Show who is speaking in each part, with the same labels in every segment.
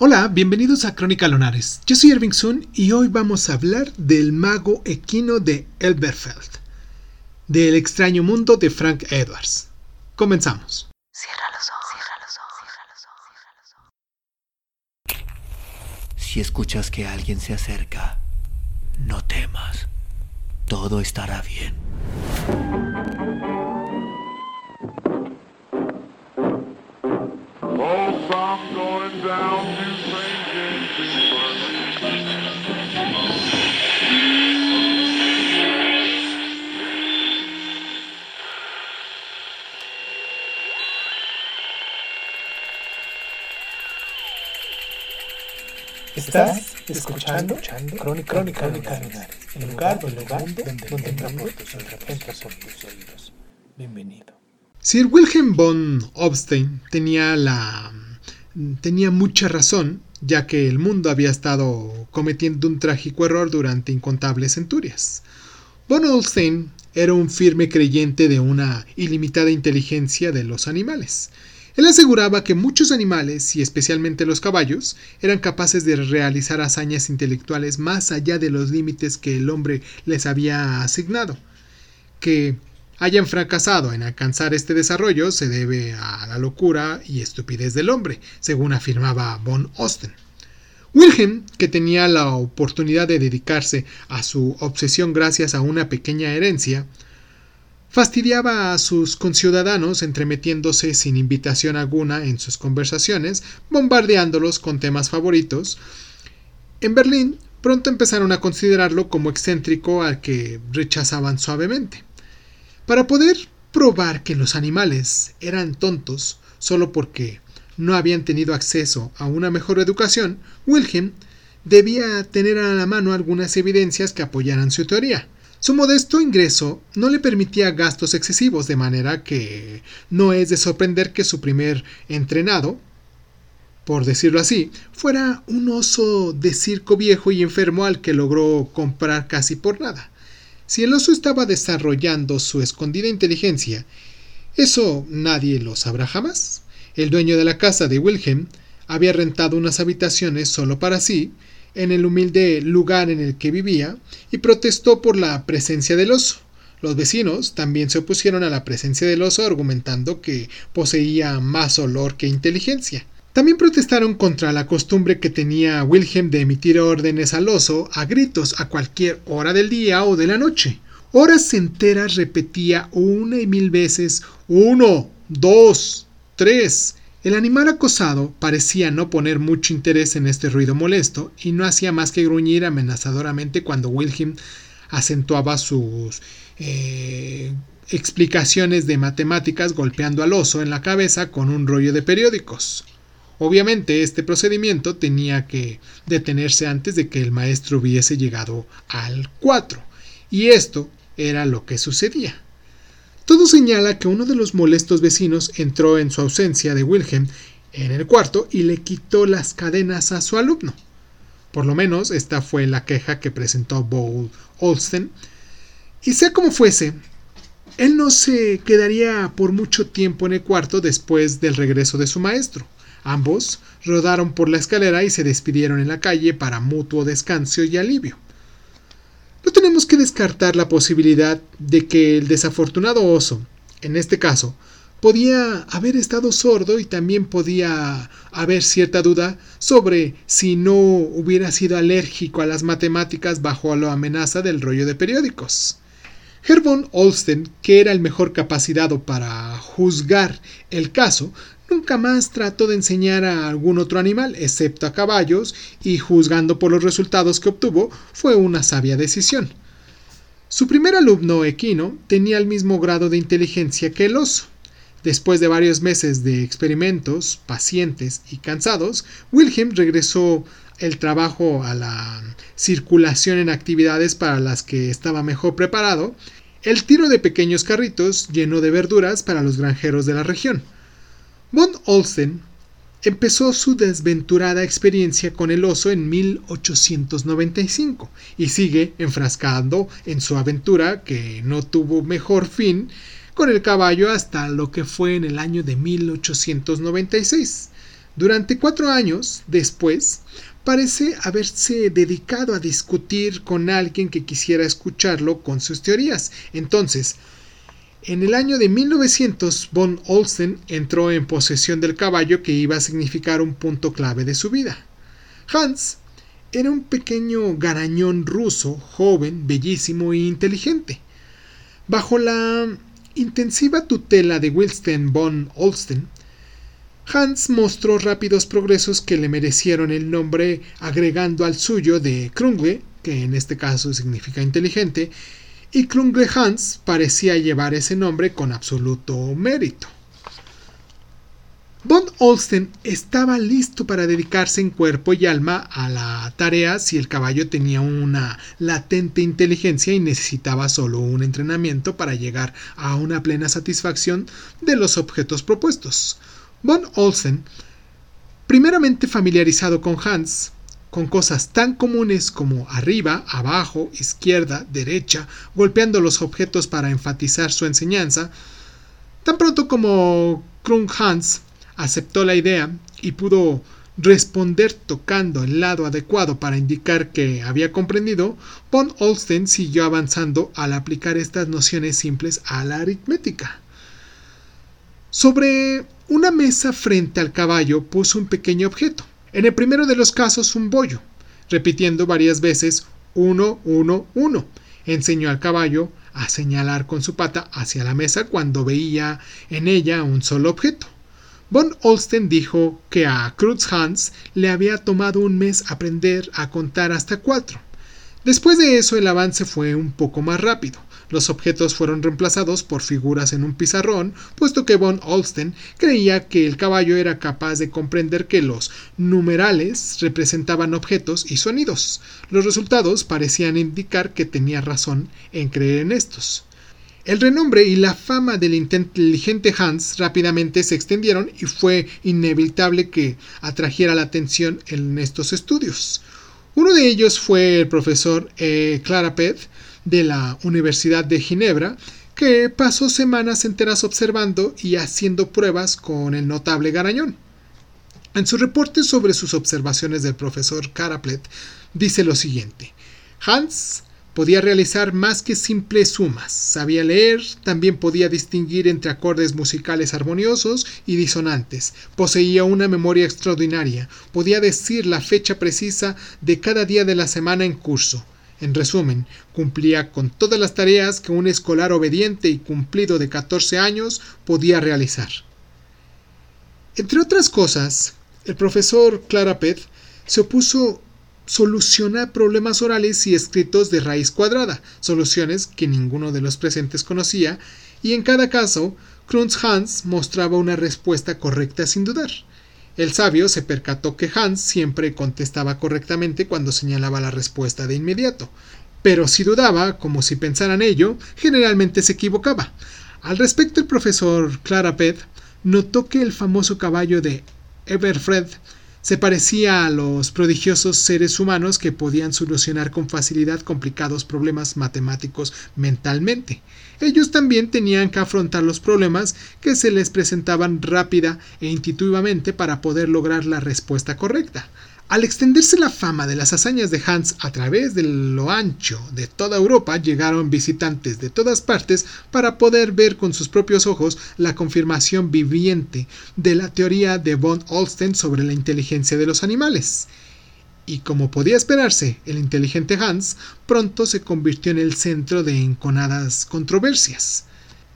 Speaker 1: Hola, bienvenidos a Crónica Lonares. Yo soy Irving Sun y hoy vamos a hablar del mago equino de Elberfeld, del extraño mundo de Frank Edwards. Comenzamos. Cierra los ojos, cierra los
Speaker 2: ojos, cierra los ojos. Si escuchas que alguien se acerca, no temas. Todo estará bien.
Speaker 1: Estás escuchando, escuchando Crónica, Crónica, Crónica el lugar, el lugar donde, donde, donde entra por tus, tus oídos. Bienvenido. Sir Wilhelm von Obstein tenía la tenía mucha razón, ya que el mundo había estado cometiendo un trágico error durante incontables centurias. Von Obstein era un firme creyente de una ilimitada inteligencia de los animales. Él aseguraba que muchos animales, y especialmente los caballos, eran capaces de realizar hazañas intelectuales más allá de los límites que el hombre les había asignado, que hayan fracasado en alcanzar este desarrollo se debe a la locura y estupidez del hombre, según afirmaba von Osten. Wilhelm, que tenía la oportunidad de dedicarse a su obsesión gracias a una pequeña herencia, Fastidiaba a sus conciudadanos entremetiéndose sin invitación alguna en sus conversaciones, bombardeándolos con temas favoritos. En Berlín pronto empezaron a considerarlo como excéntrico al que rechazaban suavemente. Para poder probar que los animales eran tontos solo porque no habían tenido acceso a una mejor educación, Wilhelm debía tener a la mano algunas evidencias que apoyaran su teoría. Su modesto ingreso no le permitía gastos excesivos, de manera que no es de sorprender que su primer entrenado, por decirlo así, fuera un oso de circo viejo y enfermo al que logró comprar casi por nada. Si el oso estaba desarrollando su escondida inteligencia, eso nadie lo sabrá jamás. El dueño de la casa de Wilhelm había rentado unas habitaciones solo para sí, en el humilde lugar en el que vivía y protestó por la presencia del oso. Los vecinos también se opusieron a la presencia del oso argumentando que poseía más olor que inteligencia. También protestaron contra la costumbre que tenía Wilhelm de emitir órdenes al oso a gritos a cualquier hora del día o de la noche. Horas enteras repetía una y mil veces uno, dos, tres, el animal acosado parecía no poner mucho interés en este ruido molesto y no hacía más que gruñir amenazadoramente cuando Wilhelm acentuaba sus eh, explicaciones de matemáticas golpeando al oso en la cabeza con un rollo de periódicos. Obviamente este procedimiento tenía que detenerse antes de que el maestro hubiese llegado al 4, y esto era lo que sucedía. Todo señala que uno de los molestos vecinos entró en su ausencia de Wilhelm en el cuarto y le quitó las cadenas a su alumno. Por lo menos esta fue la queja que presentó Bowl Olsten. Y sea como fuese, él no se quedaría por mucho tiempo en el cuarto después del regreso de su maestro. Ambos rodaron por la escalera y se despidieron en la calle para mutuo descanso y alivio. No tenemos que descartar la posibilidad de que el desafortunado oso, en este caso, podía haber estado sordo y también podía haber cierta duda sobre si no hubiera sido alérgico a las matemáticas bajo la amenaza del rollo de periódicos. Hervon Olsten, que era el mejor capacitado para juzgar el caso, Nunca más trató de enseñar a algún otro animal, excepto a caballos, y juzgando por los resultados que obtuvo, fue una sabia decisión. Su primer alumno, equino, tenía el mismo grado de inteligencia que el oso. Después de varios meses de experimentos, pacientes y cansados, Wilhelm regresó el trabajo a la circulación en actividades para las que estaba mejor preparado, el tiro de pequeños carritos lleno de verduras para los granjeros de la región. Von Olsen empezó su desventurada experiencia con el oso en 1895 y sigue enfrascando en su aventura que no tuvo mejor fin con el caballo hasta lo que fue en el año de 1896. Durante cuatro años después, parece haberse dedicado a discutir con alguien que quisiera escucharlo con sus teorías. Entonces, en el año de 1900, von Olsen entró en posesión del caballo que iba a significar un punto clave de su vida. Hans era un pequeño garañón ruso, joven, bellísimo e inteligente. Bajo la intensiva tutela de Wilsten von Olsten, Hans mostró rápidos progresos que le merecieron el nombre agregando al suyo de Krungle, que en este caso significa inteligente, y Krungle Hans parecía llevar ese nombre con absoluto mérito. Von Olsten estaba listo para dedicarse en cuerpo y alma a la tarea si el caballo tenía una latente inteligencia y necesitaba solo un entrenamiento para llegar a una plena satisfacción de los objetos propuestos. Von Olsen, primeramente familiarizado con Hans, con cosas tan comunes como arriba, abajo, izquierda, derecha, golpeando los objetos para enfatizar su enseñanza, tan pronto como Krung Hans aceptó la idea y pudo responder tocando el lado adecuado para indicar que había comprendido, von Olsten siguió avanzando al aplicar estas nociones simples a la aritmética. Sobre una mesa frente al caballo puso un pequeño objeto, en el primero de los casos un bollo, repitiendo varias veces uno, uno, uno. Enseñó al caballo a señalar con su pata hacia la mesa cuando veía en ella un solo objeto. Von Olsten dijo que a Krutz Hans le había tomado un mes aprender a contar hasta cuatro. Después de eso el avance fue un poco más rápido. Los objetos fueron reemplazados por figuras en un pizarrón, puesto que von Olsten creía que el caballo era capaz de comprender que los numerales representaban objetos y sonidos. Los resultados parecían indicar que tenía razón en creer en estos. El renombre y la fama del inteligente Hans rápidamente se extendieron y fue inevitable que atrajera la atención en estos estudios. Uno de ellos fue el profesor eh, Clarapet, de la Universidad de Ginebra, que pasó semanas enteras observando y haciendo pruebas con el notable Garañón. En su reporte sobre sus observaciones del profesor Caraplet, dice lo siguiente: Hans podía realizar más que simples sumas, sabía leer, también podía distinguir entre acordes musicales armoniosos y disonantes, poseía una memoria extraordinaria, podía decir la fecha precisa de cada día de la semana en curso, en resumen, cumplía con todas las tareas que un escolar obediente y cumplido de 14 años podía realizar. Entre otras cosas, el profesor Clarapet se opuso solucionar problemas orales y escritos de raíz cuadrada, soluciones que ninguno de los presentes conocía, y en cada caso, Krunz Hans mostraba una respuesta correcta sin dudar. El sabio se percató que Hans siempre contestaba correctamente cuando señalaba la respuesta de inmediato, pero si dudaba, como si pensara en ello, generalmente se equivocaba. Al respecto, el profesor Clarapet notó que el famoso caballo de Everfred se parecía a los prodigiosos seres humanos que podían solucionar con facilidad complicados problemas matemáticos mentalmente. Ellos también tenían que afrontar los problemas que se les presentaban rápida e intuitivamente para poder lograr la respuesta correcta. Al extenderse la fama de las hazañas de Hans a través de lo ancho de toda Europa, llegaron visitantes de todas partes para poder ver con sus propios ojos la confirmación viviente de la teoría de von Olsten sobre la inteligencia de los animales. Y como podía esperarse, el inteligente Hans pronto se convirtió en el centro de enconadas controversias.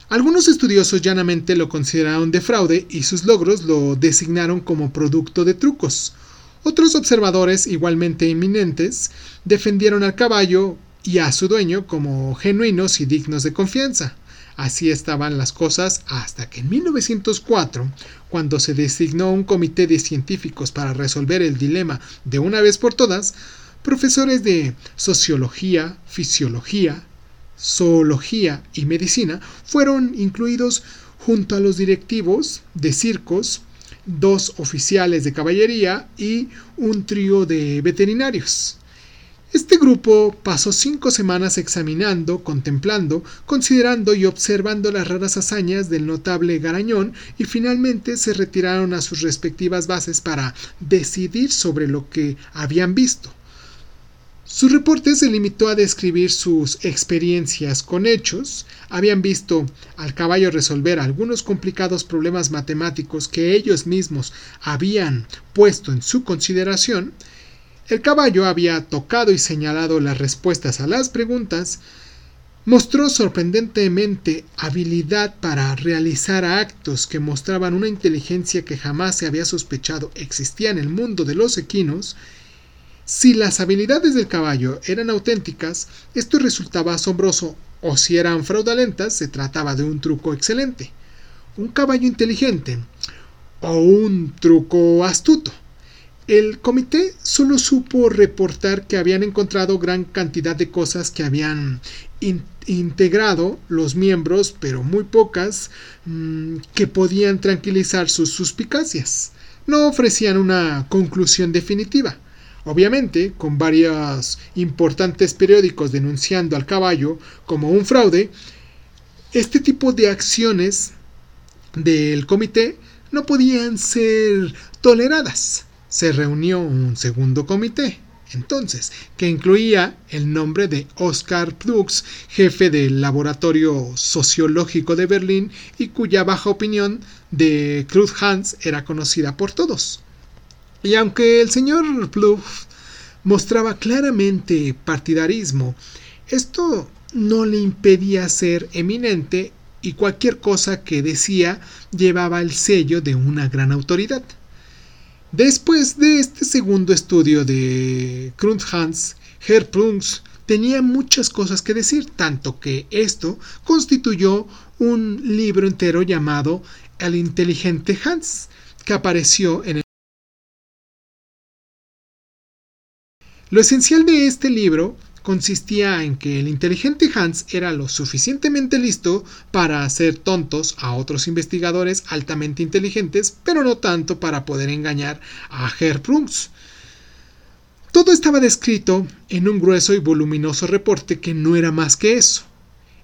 Speaker 1: Algunos estudiosos llanamente lo consideraron de fraude y sus logros lo designaron como producto de trucos. Otros observadores, igualmente eminentes, defendieron al caballo y a su dueño como genuinos y dignos de confianza. Así estaban las cosas hasta que en 1904, cuando se designó un comité de científicos para resolver el dilema de una vez por todas, profesores de sociología, fisiología, zoología y medicina fueron incluidos junto a los directivos de circos, dos oficiales de caballería y un trío de veterinarios. Este grupo pasó cinco semanas examinando, contemplando, considerando y observando las raras hazañas del notable Garañón y finalmente se retiraron a sus respectivas bases para decidir sobre lo que habían visto. Su reporte se limitó a describir sus experiencias con hechos. Habían visto al caballo resolver algunos complicados problemas matemáticos que ellos mismos habían puesto en su consideración. El caballo había tocado y señalado las respuestas a las preguntas. Mostró sorprendentemente habilidad para realizar actos que mostraban una inteligencia que jamás se había sospechado existía en el mundo de los equinos si las habilidades del caballo eran auténticas, esto resultaba asombroso, o si eran fraudulentas, se trataba de un truco excelente. Un caballo inteligente o un truco astuto. El comité solo supo reportar que habían encontrado gran cantidad de cosas que habían integrado los miembros, pero muy pocas mm, que podían tranquilizar sus suspicacias. No ofrecían una conclusión definitiva. Obviamente, con varios importantes periódicos denunciando al caballo como un fraude, este tipo de acciones del comité no podían ser toleradas. Se reunió un segundo comité, entonces, que incluía el nombre de Oscar Plux, jefe del Laboratorio Sociológico de Berlín y cuya baja opinión de Cruz Hans era conocida por todos. Y aunque el señor Pluff mostraba claramente partidarismo, esto no le impedía ser eminente y cualquier cosa que decía llevaba el sello de una gran autoridad. Después de este segundo estudio de Grundhans, Herr Prunks tenía muchas cosas que decir, tanto que esto constituyó un libro entero llamado El inteligente Hans, que apareció en el Lo esencial de este libro consistía en que el inteligente Hans era lo suficientemente listo para hacer tontos a otros investigadores altamente inteligentes, pero no tanto para poder engañar a Herr Prunks. Todo estaba descrito en un grueso y voluminoso reporte que no era más que eso.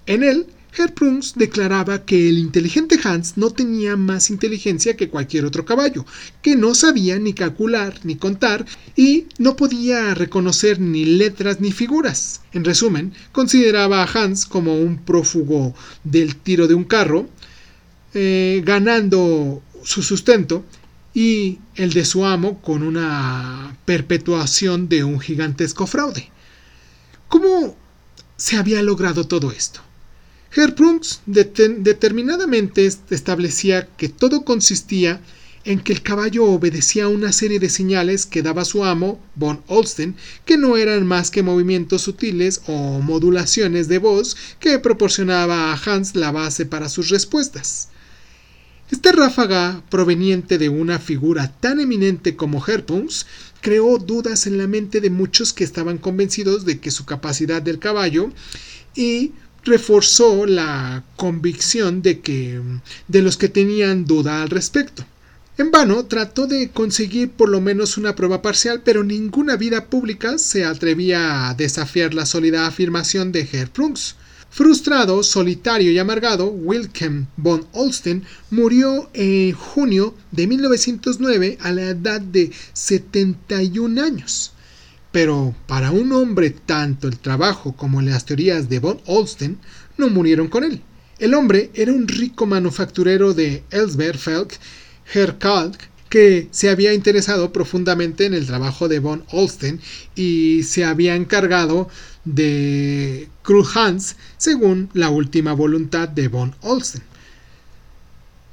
Speaker 1: En él Herr Prunz declaraba que el inteligente Hans no tenía más inteligencia que cualquier otro caballo, que no sabía ni calcular ni contar y no podía reconocer ni letras ni figuras. En resumen, consideraba a Hans como un prófugo del tiro de un carro, eh, ganando su sustento y el de su amo con una perpetuación de un gigantesco fraude. ¿Cómo se había logrado todo esto? Herr Prunks determinadamente establecía que todo consistía en que el caballo obedecía a una serie de señales que daba su amo, von Olsten, que no eran más que movimientos sutiles o modulaciones de voz que proporcionaba a Hans la base para sus respuestas. Esta ráfaga, proveniente de una figura tan eminente como Herpunks, creó dudas en la mente de muchos que estaban convencidos de que su capacidad del caballo y reforzó la convicción de que de los que tenían duda al respecto. En vano trató de conseguir por lo menos una prueba parcial, pero ninguna vida pública se atrevía a desafiar la sólida afirmación de Herr Prunks. Frustrado, solitario y amargado, Wilhelm von Olsten murió en junio de 1909 a la edad de 71 años. Pero para un hombre tanto el trabajo como las teorías de von Olsten no murieron con él. El hombre era un rico manufacturero de Elsberfeld, Herr Kalk, que se había interesado profundamente en el trabajo de von Olsten y se había encargado de Hans según la última voluntad de von Olsten.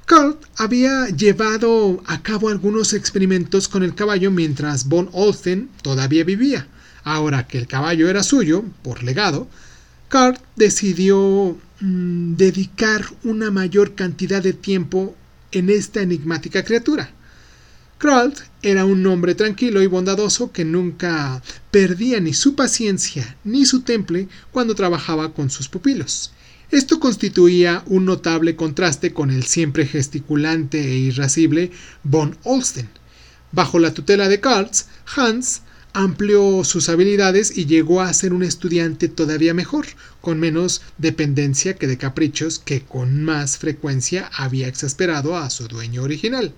Speaker 1: Kurt había llevado a cabo algunos experimentos con el caballo mientras von Olsten todavía vivía. Ahora que el caballo era suyo, por legado, Kurt decidió mm, dedicar una mayor cantidad de tiempo en esta enigmática criatura. Kralt era un hombre tranquilo y bondadoso que nunca perdía ni su paciencia ni su temple cuando trabajaba con sus pupilos. Esto constituía un notable contraste con el siempre gesticulante e irascible von Olsten. Bajo la tutela de Karls, Hans amplió sus habilidades y llegó a ser un estudiante todavía mejor, con menos dependencia que de caprichos que con más frecuencia había exasperado a su dueño original.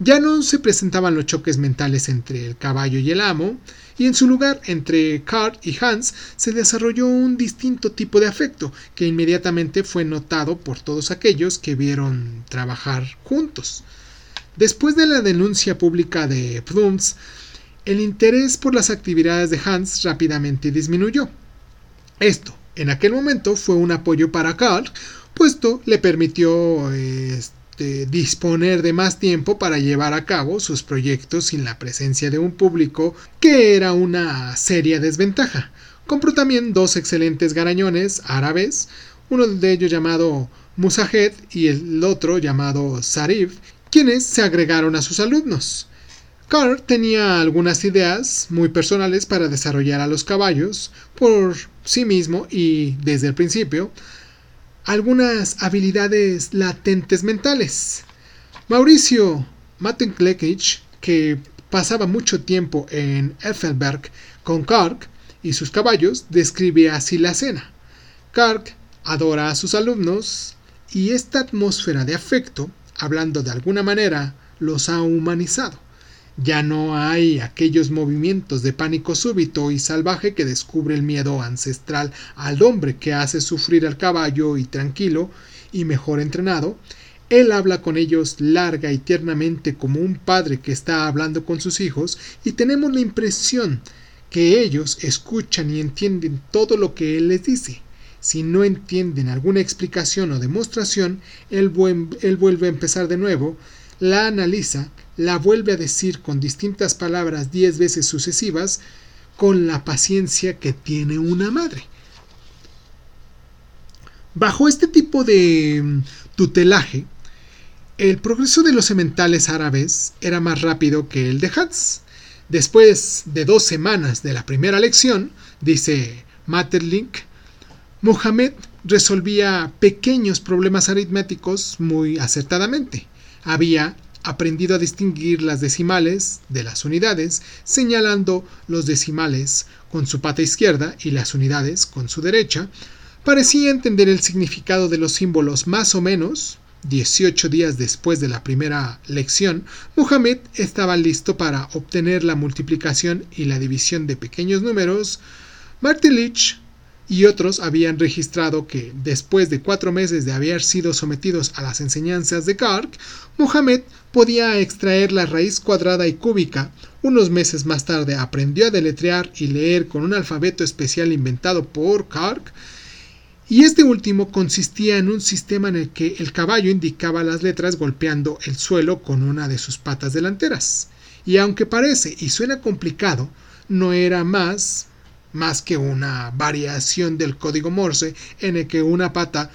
Speaker 1: Ya no se presentaban los choques mentales entre el caballo y el amo, y en su lugar entre Carl y Hans se desarrolló un distinto tipo de afecto que inmediatamente fue notado por todos aquellos que vieron trabajar juntos. Después de la denuncia pública de Plums, el interés por las actividades de Hans rápidamente disminuyó. Esto, en aquel momento, fue un apoyo para Carl, puesto le permitió este, disponer de más tiempo para llevar a cabo sus proyectos sin la presencia de un público, que era una seria desventaja. Compró también dos excelentes garañones árabes, uno de ellos llamado Musahed y el otro llamado Sarif, quienes se agregaron a sus alumnos. Carr tenía algunas ideas muy personales para desarrollar a los caballos por sí mismo y, desde el principio, algunas habilidades latentes mentales. Mauricio Mattenklekich, que pasaba mucho tiempo en Effelberg con Kark y sus caballos, describe así la escena. Kark adora a sus alumnos y esta atmósfera de afecto, hablando de alguna manera, los ha humanizado. Ya no hay aquellos movimientos de pánico súbito y salvaje que descubre el miedo ancestral al hombre que hace sufrir al caballo y tranquilo y mejor entrenado. Él habla con ellos larga y tiernamente como un padre que está hablando con sus hijos y tenemos la impresión que ellos escuchan y entienden todo lo que él les dice. Si no entienden alguna explicación o demostración, él, vuelve a empezar de nuevo, la analiza la vuelve a decir con distintas palabras diez veces sucesivas, con la paciencia que tiene una madre. Bajo este tipo de mm, tutelaje, el progreso de los sementales árabes era más rápido que el de Hatz. Después de dos semanas de la primera lección, dice Materlink, Mohamed resolvía pequeños problemas aritméticos muy acertadamente. Había aprendido a distinguir las decimales de las unidades, señalando los decimales con su pata izquierda y las unidades con su derecha, parecía entender el significado de los símbolos más o menos. 18 días después de la primera lección, Muhammad estaba listo para obtener la multiplicación y la división de pequeños números. Martilich y otros habían registrado que, después de cuatro meses de haber sido sometidos a las enseñanzas de Kark, Mohamed podía extraer la raíz cuadrada y cúbica. Unos meses más tarde aprendió a deletrear y leer con un alfabeto especial inventado por Kark, y este último consistía en un sistema en el que el caballo indicaba las letras golpeando el suelo con una de sus patas delanteras. Y aunque parece y suena complicado, no era más más que una variación del código Morse en el que una pata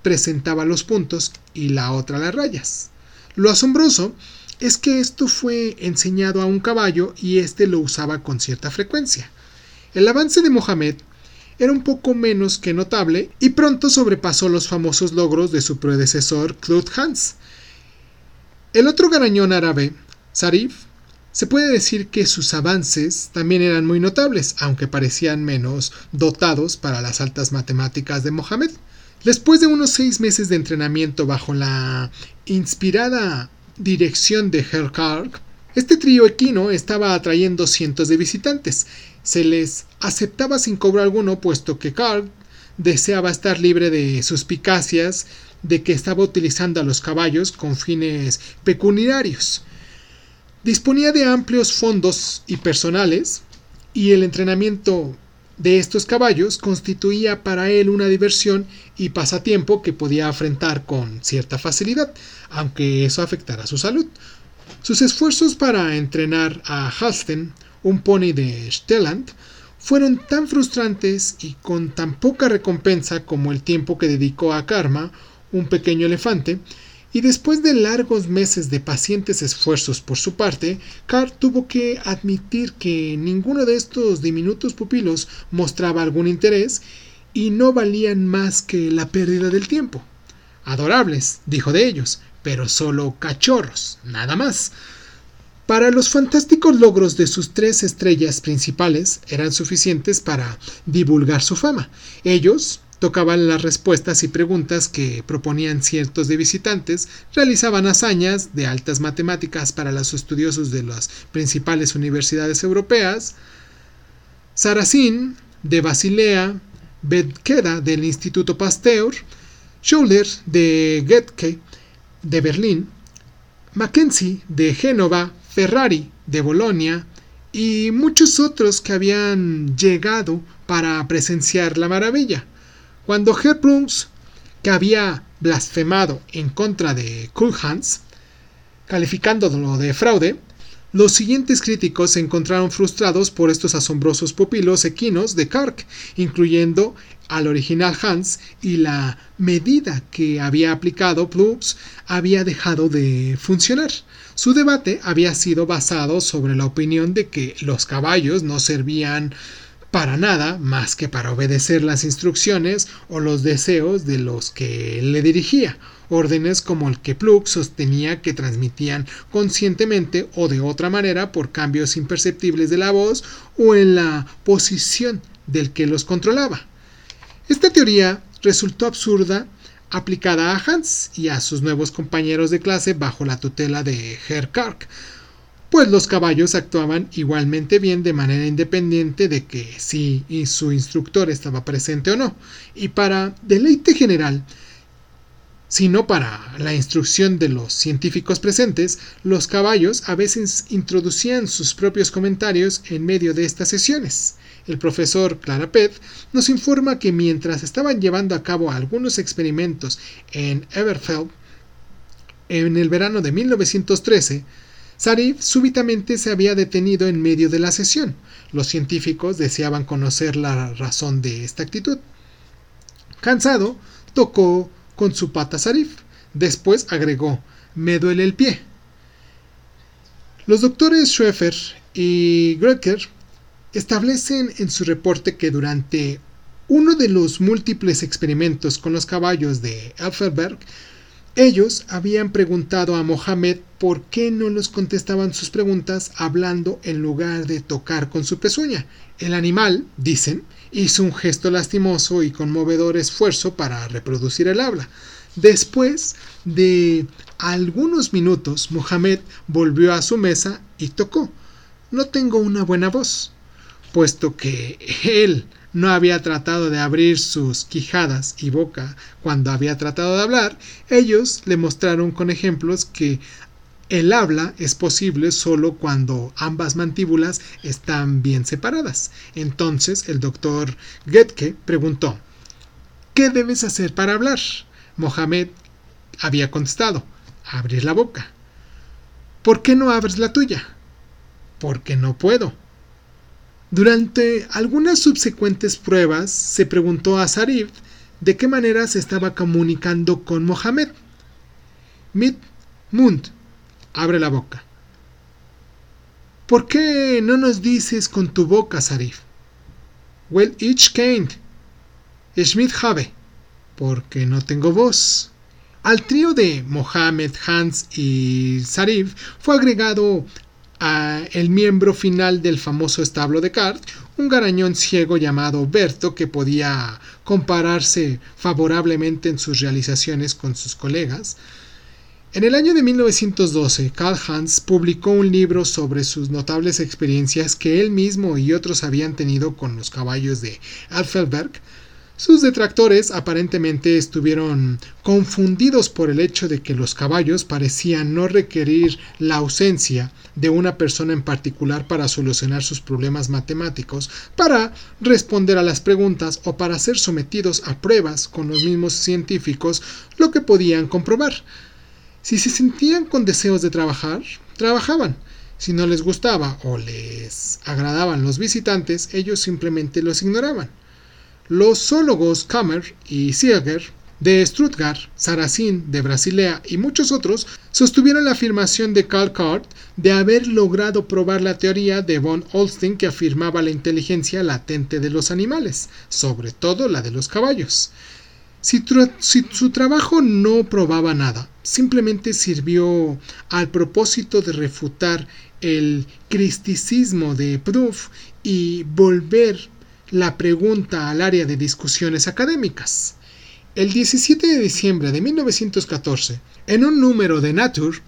Speaker 1: presentaba los puntos y la otra las rayas. Lo asombroso es que esto fue enseñado a un caballo y éste lo usaba con cierta frecuencia. El avance de Mohamed era un poco menos que notable y pronto sobrepasó los famosos logros de su predecesor Claude Hans. El otro garañón árabe, Sarif, se puede decir que sus avances también eran muy notables, aunque parecían menos dotados para las altas matemáticas de Mohamed. Después de unos seis meses de entrenamiento bajo la inspirada dirección de Herr Karg, este trío equino estaba atrayendo cientos de visitantes. Se les aceptaba sin cobro alguno, puesto que Karg deseaba estar libre de suspicacias de que estaba utilizando a los caballos con fines pecuniarios. Disponía de amplios fondos y personales, y el entrenamiento de estos caballos constituía para él una diversión y pasatiempo que podía afrontar con cierta facilidad, aunque eso afectara su salud. Sus esfuerzos para entrenar a Halsten, un pony de Stelland, fueron tan frustrantes y con tan poca recompensa como el tiempo que dedicó a Karma, un pequeño elefante, y después de largos meses de pacientes esfuerzos por su parte, Carr tuvo que admitir que ninguno de estos diminutos pupilos mostraba algún interés y no valían más que la pérdida del tiempo. Adorables, dijo de ellos, pero solo cachorros, nada más. Para los fantásticos logros de sus tres estrellas principales eran suficientes para divulgar su fama. Ellos tocaban las respuestas y preguntas que proponían ciertos de visitantes, realizaban hazañas de altas matemáticas para los estudiosos de las principales universidades europeas, Saracen de Basilea, Bedkeda del Instituto Pasteur, Schuller de Goethe de Berlín, Mackenzie de Génova, Ferrari de Bolonia y muchos otros que habían llegado para presenciar la maravilla. Cuando Herbrungs, que había blasfemado en contra de Kulhans, calificándolo de fraude, los siguientes críticos se encontraron frustrados por estos asombrosos pupilos equinos de Kark, incluyendo al original Hans y la medida que había aplicado Plups había dejado de funcionar. Su debate había sido basado sobre la opinión de que los caballos no servían para nada más que para obedecer las instrucciones o los deseos de los que le dirigía, órdenes como el que Plug sostenía que transmitían conscientemente o de otra manera por cambios imperceptibles de la voz o en la posición del que los controlaba. Esta teoría resultó absurda aplicada a Hans y a sus nuevos compañeros de clase bajo la tutela de Herr Kark, pues los caballos actuaban igualmente bien de manera independiente de que si su instructor estaba presente o no, y para deleite general, sino para la instrucción de los científicos presentes, los caballos a veces introducían sus propios comentarios en medio de estas sesiones. El profesor Clarapet nos informa que mientras estaban llevando a cabo algunos experimentos en Everfeld, en el verano de 1913, Sarif súbitamente se había detenido en medio de la sesión. Los científicos deseaban conocer la razón de esta actitud. Cansado, tocó con su pata Sarif. Después agregó, me duele el pie. Los doctores Schroefer y Greker establecen en su reporte que durante uno de los múltiples experimentos con los caballos de Elferberg, ellos habían preguntado a Mohamed por qué no los contestaban sus preguntas hablando en lugar de tocar con su pezuña. El animal, dicen, hizo un gesto lastimoso y conmovedor esfuerzo para reproducir el habla. Después de algunos minutos, Mohamed volvió a su mesa y tocó. No tengo una buena voz, puesto que él no había tratado de abrir sus quijadas y boca cuando había tratado de hablar, ellos le mostraron con ejemplos que el habla es posible solo cuando ambas mandíbulas están bien separadas. Entonces el doctor Getke preguntó ¿Qué debes hacer para hablar? Mohamed había contestado abrir la boca. ¿Por qué no abres la tuya? Porque no puedo. Durante algunas subsecuentes pruebas se preguntó a Sarif de qué manera se estaba comunicando con Mohamed. Mit Mund, abre la boca. ¿Por qué no nos dices con tu boca, Sarif? Well, ich kennt. Schmidt habe. Porque no tengo voz. Al trío de Mohamed, Hans y Sarif fue agregado el miembro final del famoso establo de Cart, un garañón ciego llamado Berto que podía compararse favorablemente en sus realizaciones con sus colegas. En el año de 1912, Karl Hans publicó un libro sobre sus notables experiencias que él mismo y otros habían tenido con los caballos de Alfelberg, sus detractores aparentemente estuvieron confundidos por el hecho de que los caballos parecían no requerir la ausencia de una persona en particular para solucionar sus problemas matemáticos, para responder a las preguntas o para ser sometidos a pruebas con los mismos científicos, lo que podían comprobar. Si se sentían con deseos de trabajar, trabajaban. Si no les gustaba o les agradaban los visitantes, ellos simplemente los ignoraban. Los zoólogos Kammer y Sieger de Stuttgart, Saracen de Brasilea y muchos otros sostuvieron la afirmación de Karl Kart de haber logrado probar la teoría de von Olstein que afirmaba la inteligencia latente de los animales, sobre todo la de los caballos. Si, su trabajo no probaba nada, simplemente sirvió al propósito de refutar el cristicismo de Proof y volver la pregunta al área de discusiones académicas. El 17 de diciembre de 1914, en un número de Nature,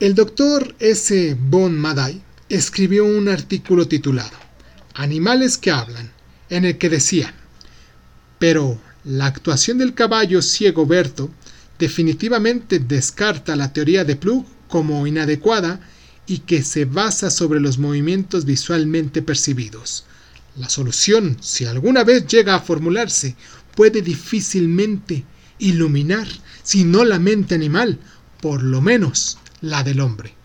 Speaker 1: el doctor S. Von Maday escribió un artículo titulado Animales que hablan, en el que decía, pero la actuación del caballo ciego Berto definitivamente descarta la teoría de Plug como inadecuada y que se basa sobre los movimientos visualmente percibidos. La solución, si alguna vez llega a formularse, puede difícilmente iluminar, si no la mente animal, por lo menos la del hombre.